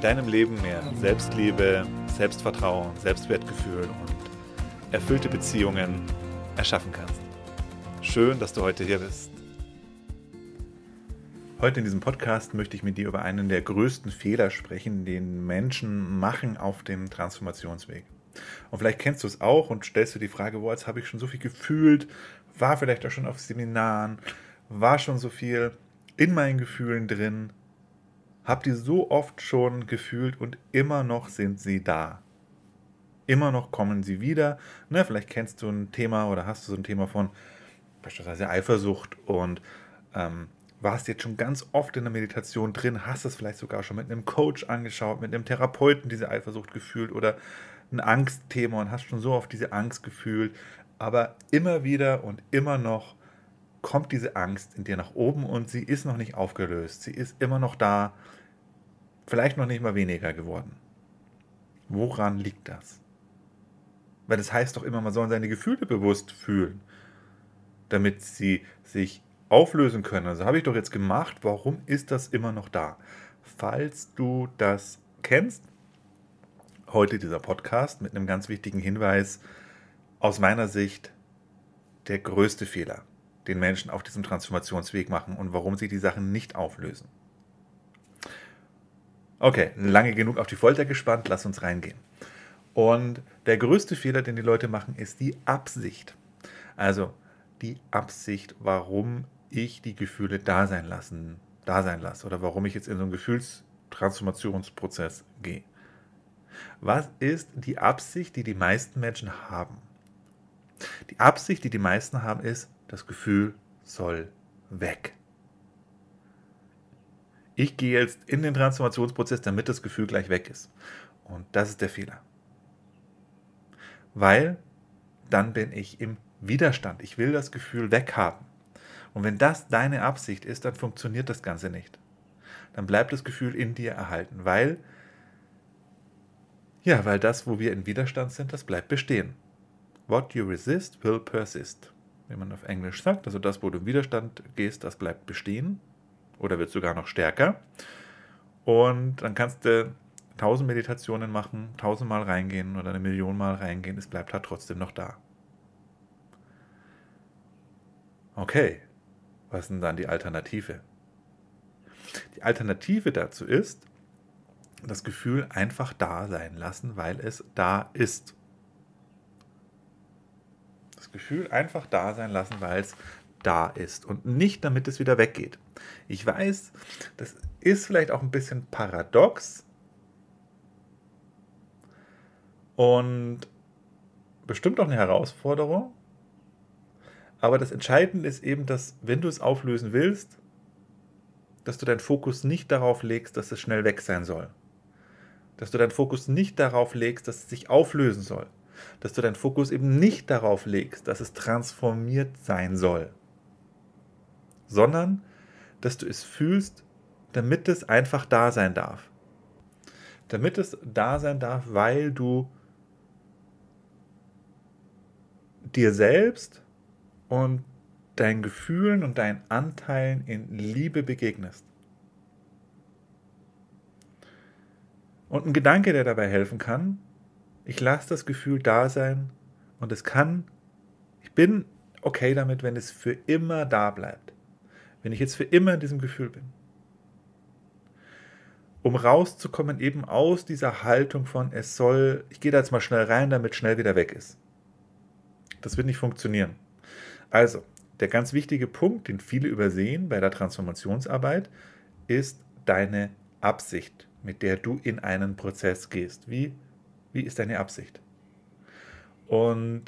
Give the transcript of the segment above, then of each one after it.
deinem Leben mehr Selbstliebe, Selbstvertrauen, Selbstwertgefühl und erfüllte Beziehungen erschaffen kannst. Schön, dass du heute hier bist. Heute in diesem Podcast möchte ich mit dir über einen der größten Fehler sprechen, den Menschen machen auf dem Transformationsweg. Und vielleicht kennst du es auch und stellst du die Frage, wo jetzt habe ich schon so viel gefühlt, war vielleicht auch schon auf Seminaren, war schon so viel in meinen Gefühlen drin, hab die so oft schon gefühlt und immer noch sind sie da. Immer noch kommen sie wieder. Ne, vielleicht kennst du ein Thema oder hast du so ein Thema von beispielsweise Eifersucht und ähm, warst jetzt schon ganz oft in der Meditation drin, hast es vielleicht sogar schon mit einem Coach angeschaut, mit einem Therapeuten diese Eifersucht gefühlt oder ein Angstthema und hast schon so oft diese Angst gefühlt. Aber immer wieder und immer noch kommt diese Angst in dir nach oben und sie ist noch nicht aufgelöst. Sie ist immer noch da vielleicht noch nicht mal weniger geworden. Woran liegt das? Weil das heißt doch immer, man soll seine Gefühle bewusst fühlen, damit sie sich auflösen können. Also habe ich doch jetzt gemacht, warum ist das immer noch da? Falls du das kennst, heute dieser Podcast mit einem ganz wichtigen Hinweis, aus meiner Sicht der größte Fehler, den Menschen auf diesem Transformationsweg machen und warum sie die Sachen nicht auflösen. Okay, lange genug auf die Folter gespannt, lass uns reingehen. Und der größte Fehler, den die Leute machen, ist die Absicht. Also die Absicht, warum ich die Gefühle da sein lassen, da sein lasse oder warum ich jetzt in so einen Gefühlstransformationsprozess gehe. Was ist die Absicht, die die meisten Menschen haben? Die Absicht, die die meisten haben, ist, das Gefühl soll weg ich gehe jetzt in den Transformationsprozess, damit das Gefühl gleich weg ist. Und das ist der Fehler. Weil dann bin ich im Widerstand. Ich will das Gefühl weghaben. Und wenn das deine Absicht ist, dann funktioniert das Ganze nicht. Dann bleibt das Gefühl in dir erhalten, weil ja, weil das, wo wir in Widerstand sind, das bleibt bestehen. What you resist will persist. Wie man auf Englisch sagt, also das, wo du im Widerstand gehst, das bleibt bestehen oder wird sogar noch stärker. Und dann kannst du tausend Meditationen machen, tausendmal reingehen oder eine Million Mal reingehen, es bleibt halt trotzdem noch da. Okay, was ist denn dann die Alternative? Die Alternative dazu ist, das Gefühl einfach da sein lassen, weil es da ist. Das Gefühl einfach da sein lassen, weil es da ist und nicht damit es wieder weggeht. Ich weiß, das ist vielleicht auch ein bisschen paradox und bestimmt auch eine Herausforderung. Aber das Entscheidende ist eben, dass wenn du es auflösen willst, dass du deinen Fokus nicht darauf legst, dass es schnell weg sein soll. Dass du deinen Fokus nicht darauf legst, dass es sich auflösen soll. Dass du deinen Fokus eben nicht darauf legst, dass es transformiert sein soll sondern dass du es fühlst, damit es einfach da sein darf. Damit es da sein darf, weil du dir selbst und deinen Gefühlen und deinen Anteilen in Liebe begegnest. Und ein Gedanke, der dabei helfen kann, ich lasse das Gefühl da sein und es kann, ich bin okay damit, wenn es für immer da bleibt wenn ich jetzt für immer in diesem Gefühl bin. Um rauszukommen eben aus dieser Haltung von, es soll, ich gehe da jetzt mal schnell rein, damit schnell wieder weg ist. Das wird nicht funktionieren. Also, der ganz wichtige Punkt, den viele übersehen bei der Transformationsarbeit, ist deine Absicht, mit der du in einen Prozess gehst. Wie, wie ist deine Absicht? Und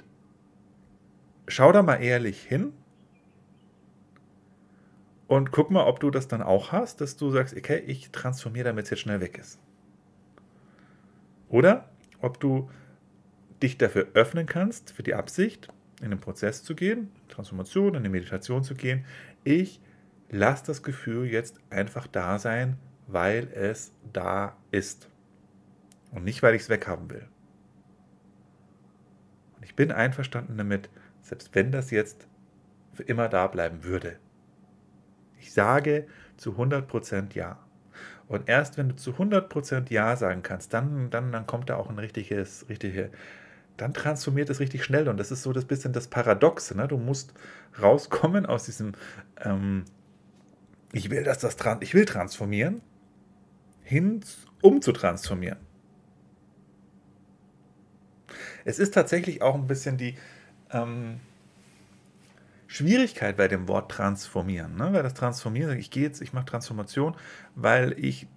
schau da mal ehrlich hin und guck mal, ob du das dann auch hast, dass du sagst, okay, ich transformiere, damit es jetzt schnell weg ist. Oder ob du dich dafür öffnen kannst, für die Absicht, in den Prozess zu gehen, Transformation, in die Meditation zu gehen. Ich lasse das Gefühl jetzt einfach da sein, weil es da ist. Und nicht, weil ich es weghaben will. Und ich bin einverstanden damit, selbst wenn das jetzt für immer da bleiben würde. Ich sage zu 100% Ja. Und erst wenn du zu 100% Ja sagen kannst, dann, dann, dann kommt da auch ein richtiges, richtige, dann transformiert es richtig schnell. Und das ist so das bisschen das Paradoxe. Ne? Du musst rauskommen aus diesem, ähm, ich will, dass das, ich will transformieren, hin, um zu transformieren. Es ist tatsächlich auch ein bisschen die ähm, Schwierigkeit bei dem Wort transformieren, ne? weil das Transformieren, ich gehe jetzt, ich mache Transformation, weil ich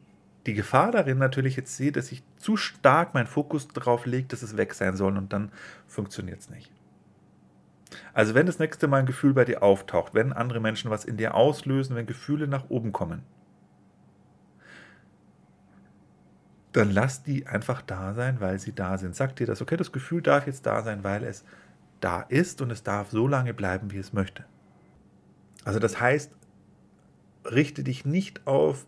die Gefahr darin natürlich jetzt sehe, dass ich zu stark meinen Fokus darauf lege, dass es weg sein soll und dann funktioniert es nicht. Also wenn das nächste Mal ein Gefühl bei dir auftaucht, wenn andere Menschen was in dir auslösen, wenn Gefühle nach oben kommen, dann lass die einfach da sein, weil sie da sind. Sag dir das, okay, das Gefühl darf jetzt da sein, weil es da ist und es darf so lange bleiben, wie es möchte. Also das heißt, richte dich nicht auf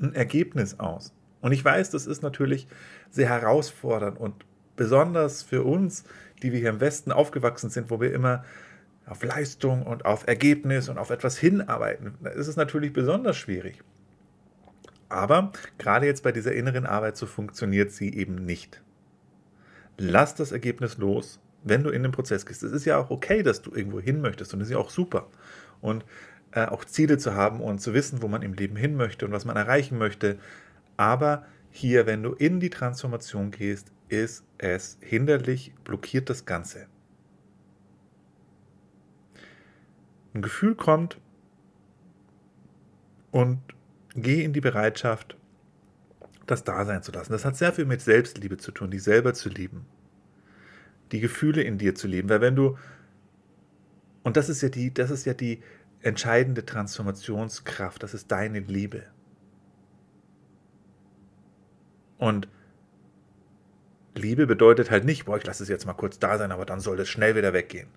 ein Ergebnis aus. Und ich weiß, das ist natürlich sehr herausfordernd und besonders für uns, die wir hier im Westen aufgewachsen sind, wo wir immer auf Leistung und auf Ergebnis und auf etwas hinarbeiten, ist es natürlich besonders schwierig. Aber gerade jetzt bei dieser inneren Arbeit, so funktioniert sie eben nicht. Lass das Ergebnis los wenn du in den Prozess gehst. Es ist ja auch okay, dass du irgendwo hin möchtest und das ist ja auch super. Und äh, auch Ziele zu haben und zu wissen, wo man im Leben hin möchte und was man erreichen möchte. Aber hier, wenn du in die Transformation gehst, ist es hinderlich, blockiert das Ganze. Ein Gefühl kommt und geh in die Bereitschaft, das da sein zu lassen. Das hat sehr viel mit Selbstliebe zu tun, dich selber zu lieben die Gefühle in dir zu leben. Weil wenn du, und das ist ja die, das ist ja die entscheidende Transformationskraft, das ist deine Liebe. Und Liebe bedeutet halt nicht, boah, ich lasse es jetzt mal kurz da sein, aber dann soll es schnell wieder weggehen.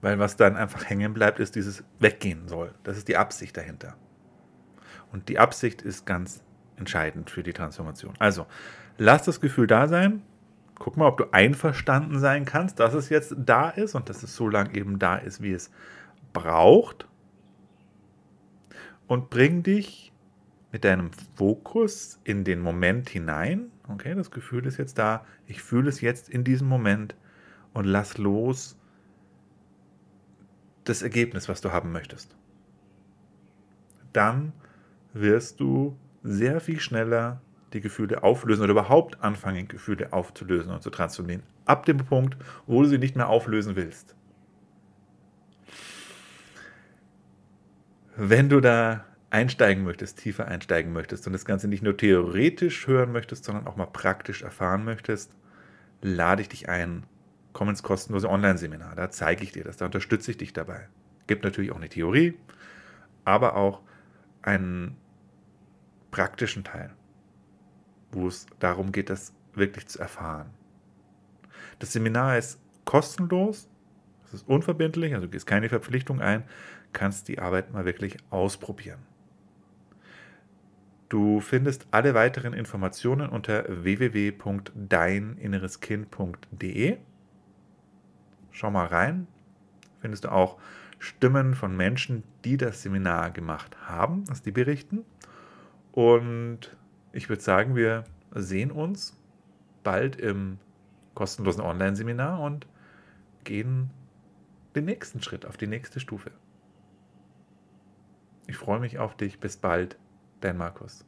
Weil was dann einfach hängen bleibt, ist dieses Weggehen soll. Das ist die Absicht dahinter. Und die Absicht ist ganz entscheidend für die Transformation. Also, lass das Gefühl da sein, Guck mal, ob du einverstanden sein kannst, dass es jetzt da ist und dass es so lange eben da ist, wie es braucht. Und bring dich mit deinem Fokus in den Moment hinein. Okay, das Gefühl ist jetzt da. Ich fühle es jetzt in diesem Moment und lass los das Ergebnis, was du haben möchtest. Dann wirst du sehr viel schneller die Gefühle auflösen oder überhaupt anfangen, Gefühle aufzulösen und zu transformieren. Ab dem Punkt, wo du sie nicht mehr auflösen willst. Wenn du da einsteigen möchtest, tiefer einsteigen möchtest und das Ganze nicht nur theoretisch hören möchtest, sondern auch mal praktisch erfahren möchtest, lade ich dich ein. Komm ins kostenlose Online-Seminar. Da zeige ich dir das, da unterstütze ich dich dabei. Gibt natürlich auch eine Theorie, aber auch einen praktischen Teil wo es darum geht, das wirklich zu erfahren. Das Seminar ist kostenlos, es ist unverbindlich, also du gehst keine Verpflichtung ein, kannst die Arbeit mal wirklich ausprobieren. Du findest alle weiteren Informationen unter www.deininnereskind.de. Schau mal rein. Findest du auch Stimmen von Menschen, die das Seminar gemacht haben, was die berichten. Und ich würde sagen, wir sehen uns bald im kostenlosen Online-Seminar und gehen den nächsten Schritt auf die nächste Stufe. Ich freue mich auf dich. Bis bald, dein Markus.